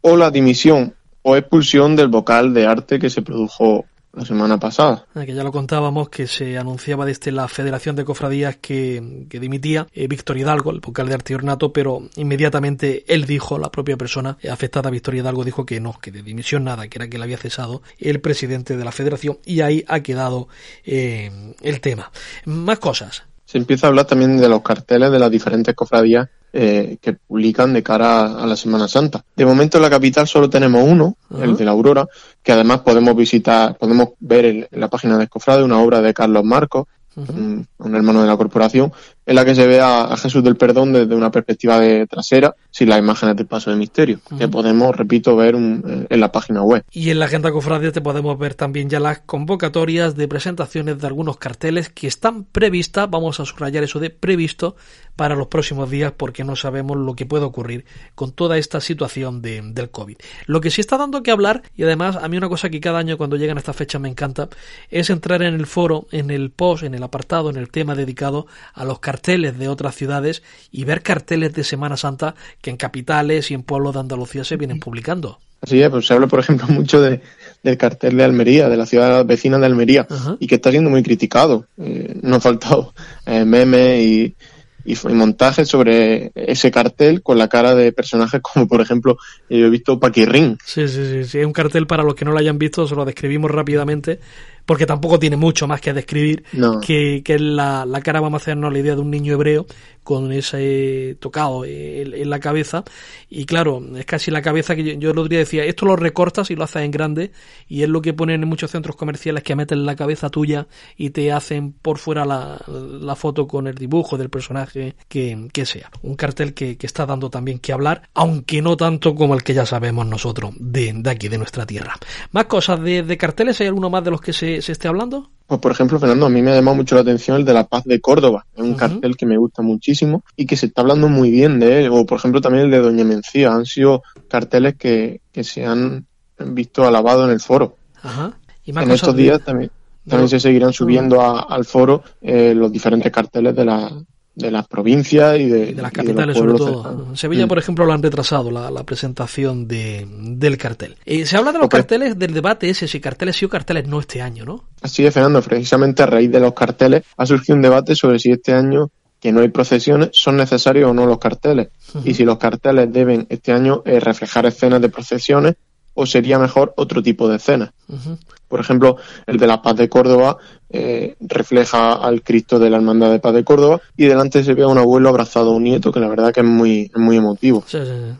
o la dimisión o expulsión del vocal de arte que se produjo la semana pasada. Ah, que ya lo contábamos, que se anunciaba desde la Federación de Cofradías que, dimitía eh, Víctor Hidalgo, el vocal de Arte Ornato, pero inmediatamente él dijo, la propia persona afectada, Víctor Hidalgo, dijo que no, que de dimisión nada, que era que le había cesado el presidente de la Federación y ahí ha quedado eh, el tema. Más cosas. Se empieza a hablar también de los carteles de las diferentes cofradías eh, que publican de cara a la Semana Santa. De momento en la capital solo tenemos uno, el de la Aurora, que además podemos visitar, podemos ver en, la página de Escofrade una obra de Carlos Marcos, un, hermano de la corporación, en la que se ve a, Jesús del Perdón desde una perspectiva de trasera, sin las imágenes del paso de misterio, que podemos, repito, ver en la página web. Y en la Agenda Cofradia te podemos ver también ya las convocatorias de presentaciones de algunos carteles que están previstas, vamos a subrayar eso de previsto, para los próximos días porque no sabemos lo que puede ocurrir con toda esta situación de, del COVID. Lo que sí está dando que hablar, y además a mí una cosa que cada año cuando llegan estas fechas me encanta, es entrar en el foro, en el post, en el apartado, en el tema dedicado a los carteles de otras ciudades y ver carteles de Semana Santa que en capitales y en pueblos de Andalucía se vienen publicando. Así es, pues se habla, por ejemplo, mucho de, del cartel de Almería, de la ciudad vecina de Almería, y que está siendo muy criticado. Eh, no ha faltado eh, memes y, y, montajes sobre ese cartel con la cara de personajes como por ejemplo yo he visto Paquirrín. Sí, sí, sí, sí, es un cartel para los que no lo hayan visto, se lo describimos rápidamente porque tampoco tiene mucho más que describir que, que la, la cara vamos a hacernos la idea de un niño hebreo con ese tocado en, la cabeza y claro, es casi la cabeza que yo, lo diría decía, esto lo recortas y lo haces en grande y es lo que ponen en muchos centros comerciales que meten la cabeza tuya y te hacen por fuera la, la foto con el dibujo del personaje que, que sea. Un cartel que, que, está dando también que hablar, aunque no tanto como el que ya sabemos nosotros de, de aquí, de nuestra tierra. Más cosas de, de carteles, ¿hay alguno más de los que se se, esté hablando? Pues por ejemplo, Fernando, a mí me ha llamado mucho la atención el de la paz de Córdoba. Es un cartel que me gusta muchísimo y que se está hablando muy bien de él. O por ejemplo también el de Doña Mencía. Han sido carteles que, se han visto alabados en el foro. en estos días también, también se seguirán subiendo al foro eh, los diferentes carteles de la, de las provincias y de, las capitales sobre todo. Sevilla, mm. por ejemplo, lo han retrasado la, presentación de, del cartel. Eh, se habla de los carteles del debate ese, si carteles sí o carteles no este año, ¿no? Así es, Fernando. Precisamente a raíz de los carteles ha surgido un debate sobre si este año que no hay procesiones son necesarios o no los carteles y si los carteles deben este año eh, reflejar escenas de procesiones o sería mejor otro tipo de escena. Por ejemplo, el de la Paz de Córdoba eh, refleja al Cristo de la Hermandad de Paz de Córdoba y delante se ve a un abuelo abrazado a un nieto, que la verdad que es muy, muy emotivo. Sí, sí, sí.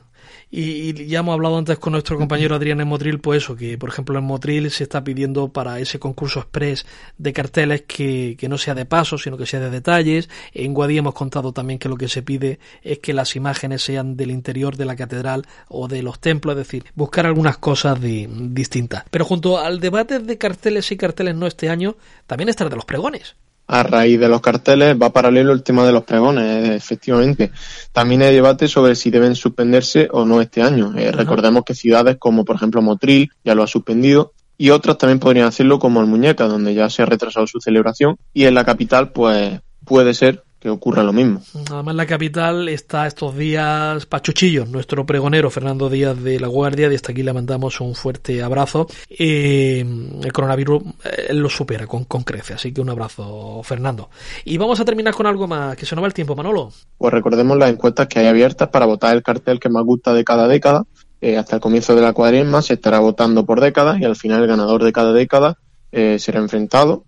Y, ya hemos hablado antes con nuestro compañero Adrián en Motril, pues eso, que por ejemplo en Motril se está pidiendo para ese concurso express de carteles que, que no sea de paso, sino que sea de detalles. En Guadí hemos contado también que lo que se pide es que las imágenes sean del interior de la catedral o de los templos, es decir, buscar algunas cosas distintas. Pero junto al debate de carteles y carteles no este año, también está el de los pregones a raíz de los carteles va paralelo el tema de los pregones, efectivamente. También hay debate sobre si deben suspenderse o no este año. Eh, recordemos que ciudades como por ejemplo Motril ya lo ha suspendido y otras también podrían hacerlo como el Muñeca, donde ya se ha retrasado su celebración y en la capital pues puede ser que ocurra lo mismo. Además, la capital está estos días Pachuchillo, nuestro pregonero Fernando Díaz de la Guardia. Desde aquí le mandamos un fuerte abrazo. Eh, el coronavirus eh, lo supera con, con crece, así que un abrazo, Fernando. Y vamos a terminar con algo más, que se nos va el tiempo, Manolo. Pues recordemos las encuestas que hay abiertas para votar el cartel que más gusta de cada década. Eh, hasta el comienzo de la cuaresma se estará votando por décadas y al final el ganador de cada década será enfrentado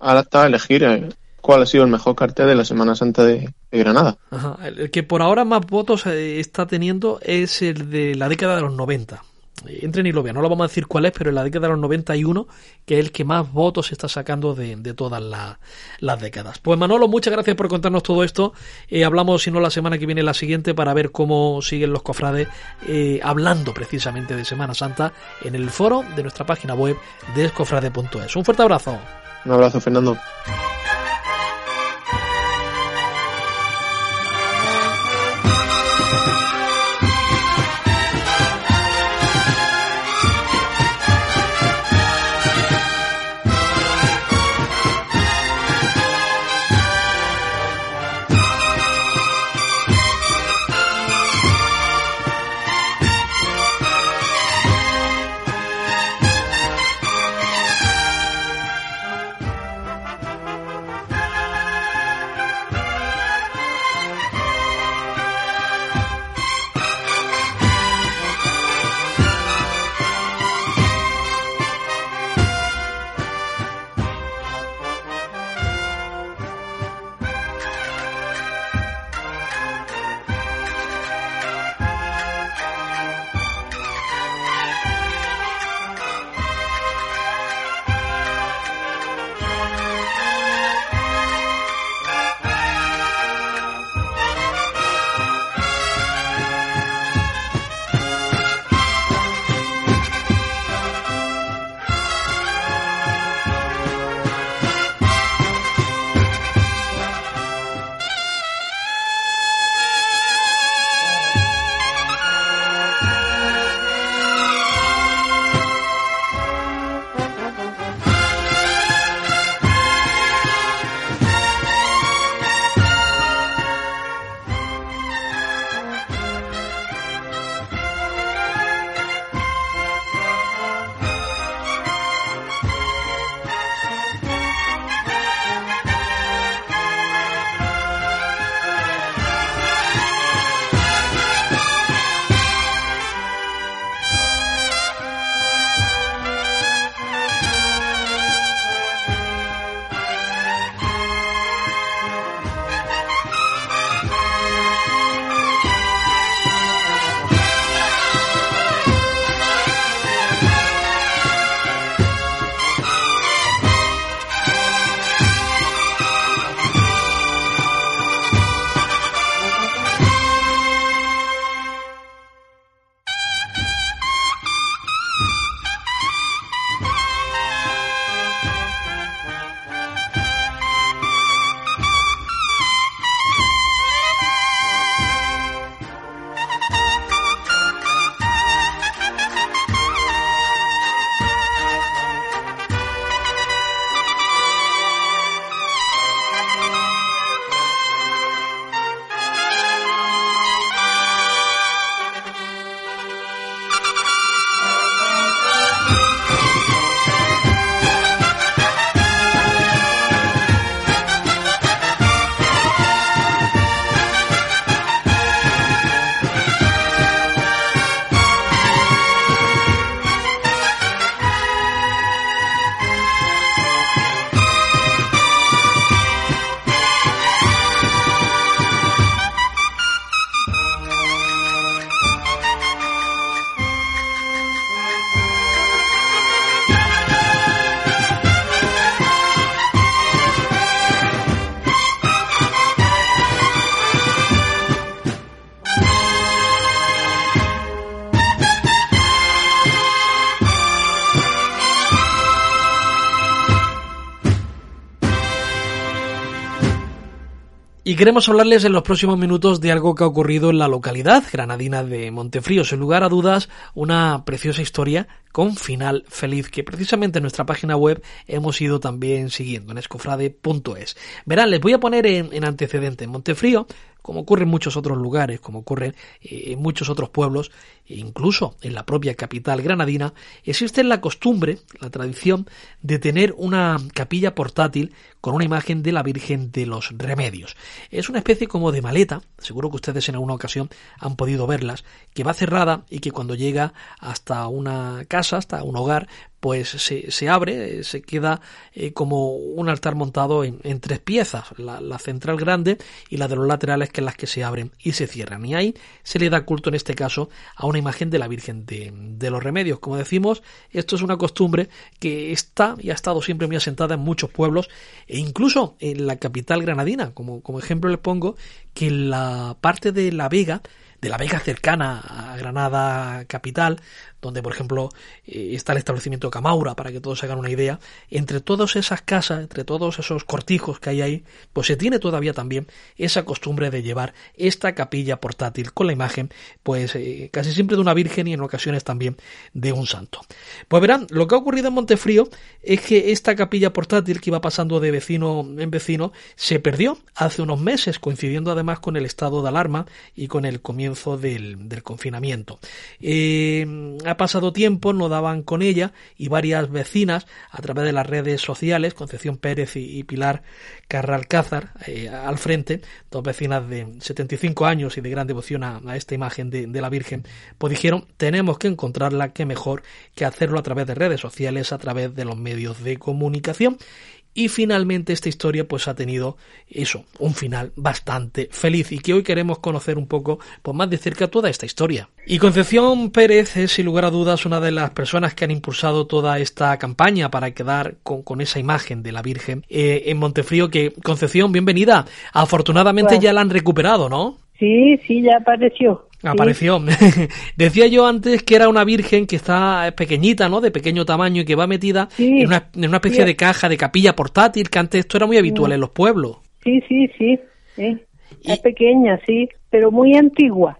hasta elegir cuál ha sido el mejor cartel de la Semana Santa de, Granada. El que por ahora más votos eh, está teniendo es el de la década de los 90. Entren y lo vean, no lo vamos a decir cuál es, pero en la década de los 91, que es el que más votos está sacando de, todas las décadas. Pues Manolo, muchas gracias por contarnos todo esto. Eh, hablamos, si no, la semana que viene, la siguiente, para ver cómo siguen los cofrades eh, hablando precisamente de Semana Santa en el foro de nuestra página web de escofrade.es. Un fuerte abrazo. Un abrazo, Fernando. Queremos hablarles en los próximos minutos de algo que ha ocurrido en la localidad granadina de Montefrío. Sin lugar a dudas, una preciosa historia con final feliz que precisamente en nuestra página web hemos ido también siguiendo en escofrade.es. Verán, les voy a poner en, en antecedente. En Montefrío como ocurre en muchos otros lugares, como ocurre eh, en muchos otros pueblos, e incluso en la propia capital granadina, existe la costumbre, la tradición, de tener una capilla portátil con una imagen de la Virgen de los Remedios. Es una especie como de maleta, seguro que ustedes en alguna ocasión han podido verlas, que va cerrada y que cuando llega hasta una casa, hasta un hogar, pues se, se abre, se queda eh, como un altar montado en, tres piezas, la, central grande y la de los laterales que es las que se abren y se cierran. Y ahí se le da culto en este caso a una imagen de la Virgen de, los Remedios. Como decimos, esto es una costumbre que está y ha estado siempre muy asentada en muchos pueblos e incluso en la capital granadina. Como, como ejemplo les pongo que la parte de La Vega de la Vega cercana a Granada capital, donde por ejemplo eh, está el establecimiento Camaura, para que todos se hagan una idea, entre todas esas casas, entre todos esos cortijos que hay ahí, pues se tiene todavía también esa costumbre de llevar esta capilla portátil con la imagen, pues eh, casi siempre de una virgen y en ocasiones también de un santo. Pues verán, lo que ha ocurrido en Montefrío es que esta capilla portátil que iba pasando de vecino en vecino se perdió hace unos meses, coincidiendo además con el estado de alarma y con el comienzo del, del confinamiento. Eh, ha pasado tiempo, no daban con ella y varias vecinas a través de las redes sociales, Concepción Pérez y, Pilar Carralcázar eh, al frente, dos vecinas de 75 años y de gran devoción a, esta imagen de, de, la Virgen, pues dijeron tenemos que encontrarla, que mejor que hacerlo a través de redes sociales, a través de los medios de comunicación y finalmente esta historia pues ha tenido eso, un final bastante feliz y que hoy queremos conocer un poco pues, más de cerca toda esta historia. Y Concepción Pérez es sin lugar a dudas una de las personas que han impulsado toda esta campaña para quedar con, esa imagen de la Virgen eh, en Montefrío que Concepción, bienvenida. Afortunadamente ya la han recuperado, ¿no? Sí, sí, ya apareció. Apareció. Decía yo antes que era una virgen que está pequeñita, ¿no? De pequeño tamaño y que va metida en, una, en, una, especie de caja, de capilla portátil, que antes esto era muy habitual en los pueblos. Sí, sí, sí. Es pequeña, sí, pero muy antigua.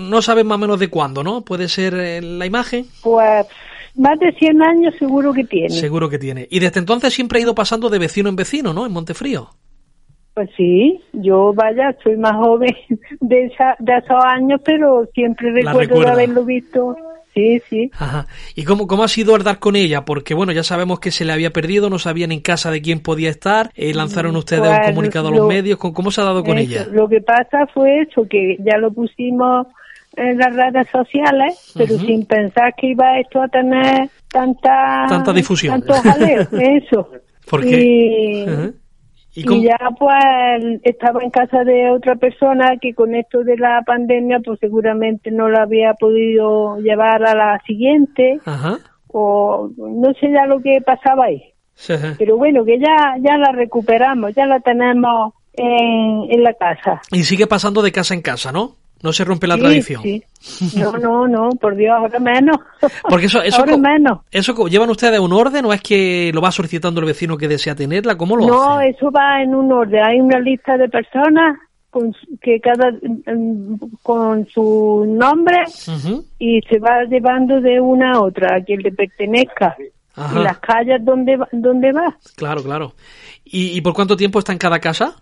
No sabes más o menos de cuándo, ¿no? ¿Puede ser eh, la imagen? Pues más de 100 años seguro que tiene. Seguro que tiene. Y desde entonces siempre ha ido pasando de vecino en vecino, ¿no? En Montefrío. Pues sí, yo vaya, soy más joven de, de esos años, pero siempre recuerdo de haberlo visto. Sí, sí. Ajá. ¿Y cómo, cómo ha sido el dar con ella? Porque bueno, ya sabemos que se le había perdido, no sabían en casa de quién podía estar, eh, lanzaron mm, ustedes un comunicado a los medios, ¿cómo se ha dado con ella? Lo que pasa fue eso, que ya lo pusimos en las redes sociales, pero sin pensar que iba esto a tener tanta... Tanta difusión. Tanto jaleo, eso. ¿Por qué? ¿Y, ya pues estaba en casa de otra persona que con esto de la pandemia pues seguramente no la había podido llevar a la siguiente o no sé ya lo que pasaba ahí. Pero bueno, que ya, ya la recuperamos, ya la tenemos en, en la casa. Y sigue pasando de casa en casa, ¿no? No se rompe la tradición. Sí. No, no, no, por Dios, ahora menos. Porque eso, eso, menos. ¿Eso llevan ustedes un orden o es que lo va solicitando el vecino que desea tenerla? ¿Cómo lo No, eso va en un orden. Hay una lista de personas con, que cada con su nombre y se va llevando de una a otra a quien le pertenezca. Y las calles donde, donde va. Claro, claro. ¿Y, ¿Y por cuánto tiempo está en cada casa?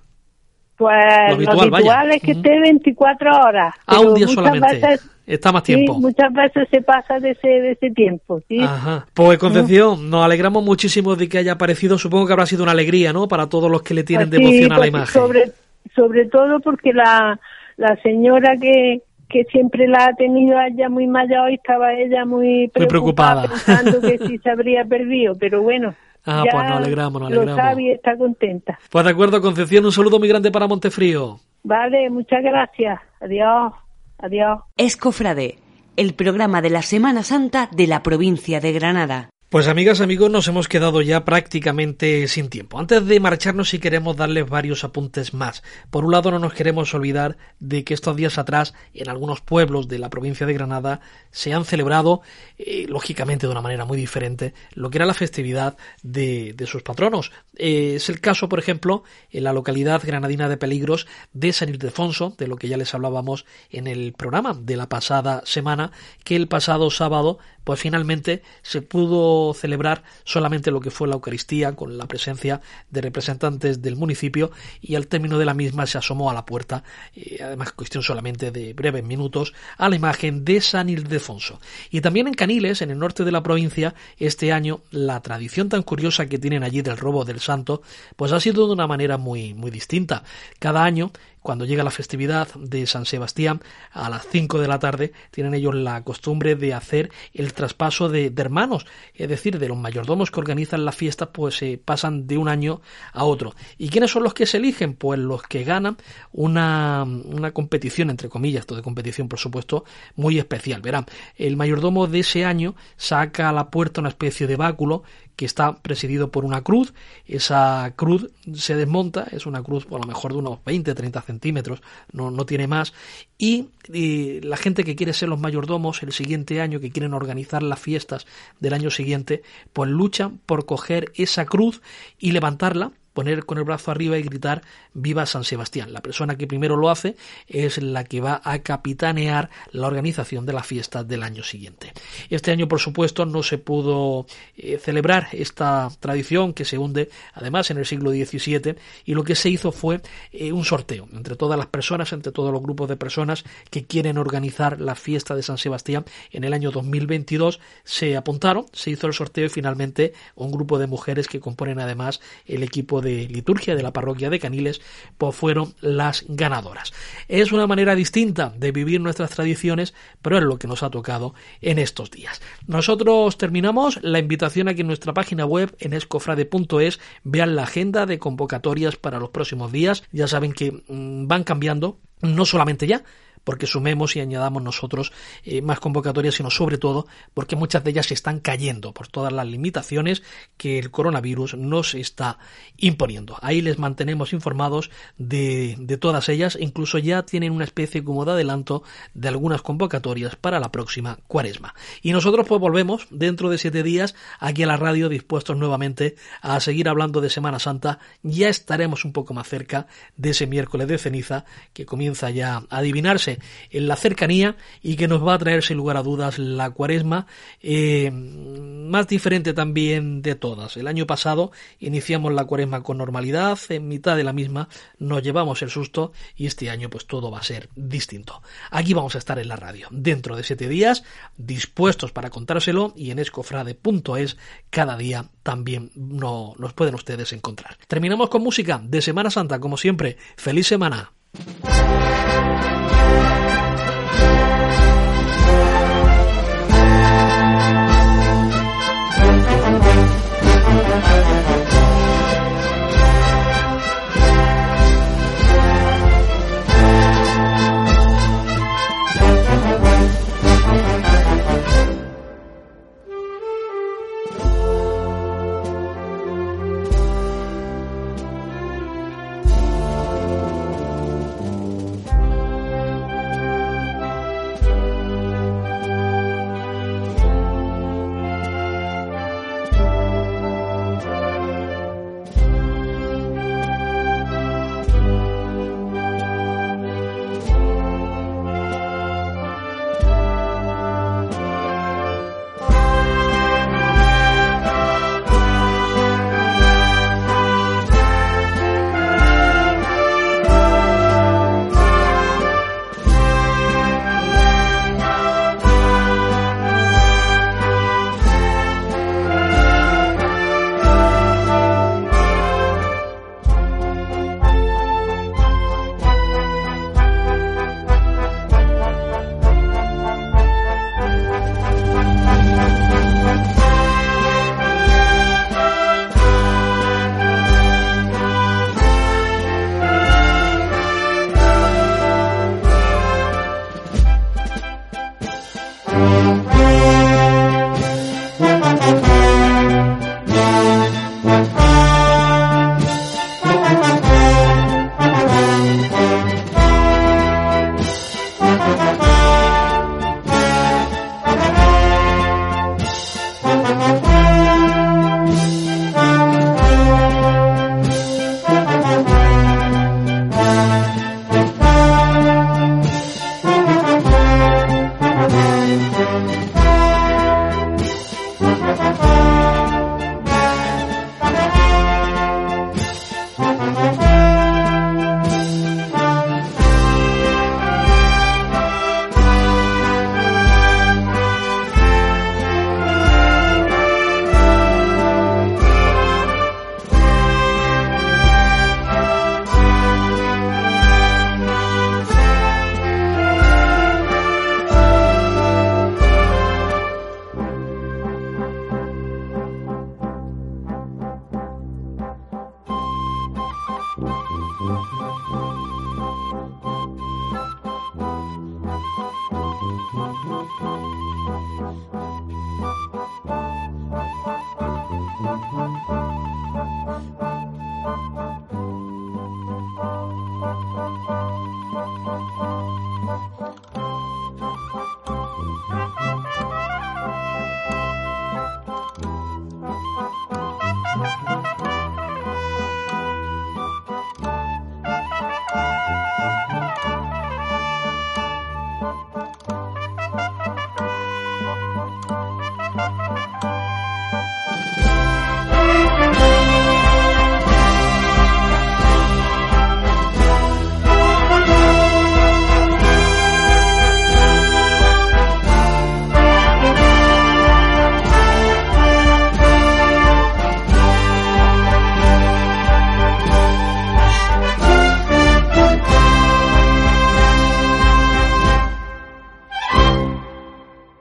Pues lo habitual, es que esté 24 horas. Ah, un día solamente. Está más tiempo. Sí, muchas veces se pasa de ese, de ese tiempo, ¿sí? Ajá. Pues Concepción, nos alegramos muchísimo de que haya aparecido. Supongo que habrá sido una alegría, ¿no? Para todos los que le tienen pues devoción a la pues imagen. Sobre, sobre todo porque la, la señora que, que siempre la ha tenido allá muy mayor y estaba ella muy preocupada, pensando que si se habría perdido, pero bueno, Ah, pues nos alegramos, nos alegramos. Lo sabe y está contenta. Pues de acuerdo, Concepción, un saludo muy grande para Montefrío. Vale, muchas gracias. Adiós. Adiós. Escofrade, el programa de la Semana Santa de la provincia de Granada. Pues amigas, amigos, nos hemos quedado ya prácticamente sin tiempo. Antes de marcharnos, si queremos darles varios apuntes más. Por un lado, no nos queremos olvidar de que estos días atrás, en algunos pueblos de la provincia de Granada, se han celebrado, eh, lógicamente de una manera muy diferente, lo que era la festividad de, sus patronos. Eh, es el caso, por ejemplo, en la localidad granadina de Peligros de San Ildefonso, de lo que ya les hablábamos en el programa de la pasada semana, que el pasado sábado, pues finalmente se pudo celebrar solamente lo que fue la Eucaristía con la presencia de representantes del municipio y al término de la misma se asomó a la puerta, eh, además cuestión solamente de breves minutos, a la imagen de San Ildefonso. Y también en Caniles, en el norte de la provincia, este año la tradición tan curiosa que tienen allí del robo del santo, pues ha sido de una manera muy, muy distinta. Cada año cuando llega la festividad de San Sebastián, a las 5 de la tarde, tienen ellos la costumbre de hacer el traspaso de, hermanos, es decir, de los mayordomos que organizan la fiesta, pues se pasan de un año a otro. ¿Y quiénes son los que se eligen? Pues los que ganan una, una competición, entre comillas, todo de competición, por supuesto, muy especial. Verán, el mayordomo de ese año saca a la puerta una especie de báculo que está presidido por una cruz. Esa cruz se desmonta, es una cruz por lo mejor de unos 20-30 centímetros, no, no tiene más. Y, y, la gente que quiere ser los mayordomos el siguiente año, que quieren organizar las fiestas del año siguiente, pues luchan por coger esa cruz y levantarla poner con el brazo arriba y gritar Viva San Sebastián. La persona que primero lo hace es la que va a capitanear la organización de la fiesta del año siguiente. Este año, por supuesto, no se pudo eh, celebrar esta tradición que se hunde además en el siglo XVII y lo que se hizo fue eh, un sorteo entre todas las personas, entre todos los grupos de personas que quieren organizar la fiesta de San Sebastián en el año 2022. Se apuntaron, se hizo el sorteo y finalmente un grupo de mujeres que componen además el equipo de liturgia de la parroquia de Caniles, pues fueron las ganadoras. Es una manera distinta de vivir nuestras tradiciones, pero es lo que nos ha tocado en estos días. Nosotros terminamos la invitación aquí en nuestra página web en escofrade.es. Vean la agenda de convocatorias para los próximos días. Ya saben que mm, van cambiando, no solamente ya, porque sumemos y añadamos nosotros eh, más convocatorias, sino sobre todo porque muchas de ellas se están cayendo por todas las limitaciones que el coronavirus nos está imponiendo. Ahí les mantenemos informados de, de todas ellas, incluso ya tienen una especie como de adelanto de algunas convocatorias para la próxima cuaresma. Y nosotros pues volvemos dentro de siete días aquí a la radio dispuestos nuevamente a seguir hablando de Semana Santa. Ya estaremos un poco más cerca de ese miércoles de ceniza que comienza ya a adivinarse en la cercanía y que nos va a traer sin lugar a dudas la cuaresma eh, más diferente también de todas. El año pasado iniciamos la cuaresma con normalidad, en mitad de la misma nos llevamos el susto y este año pues todo va a ser distinto. Aquí vamos a estar en la radio dentro de siete días dispuestos para contárselo y en escofrade.es cada día también no, nos pueden ustedes encontrar. Terminamos con música de Semana Santa como siempre. Feliz semana.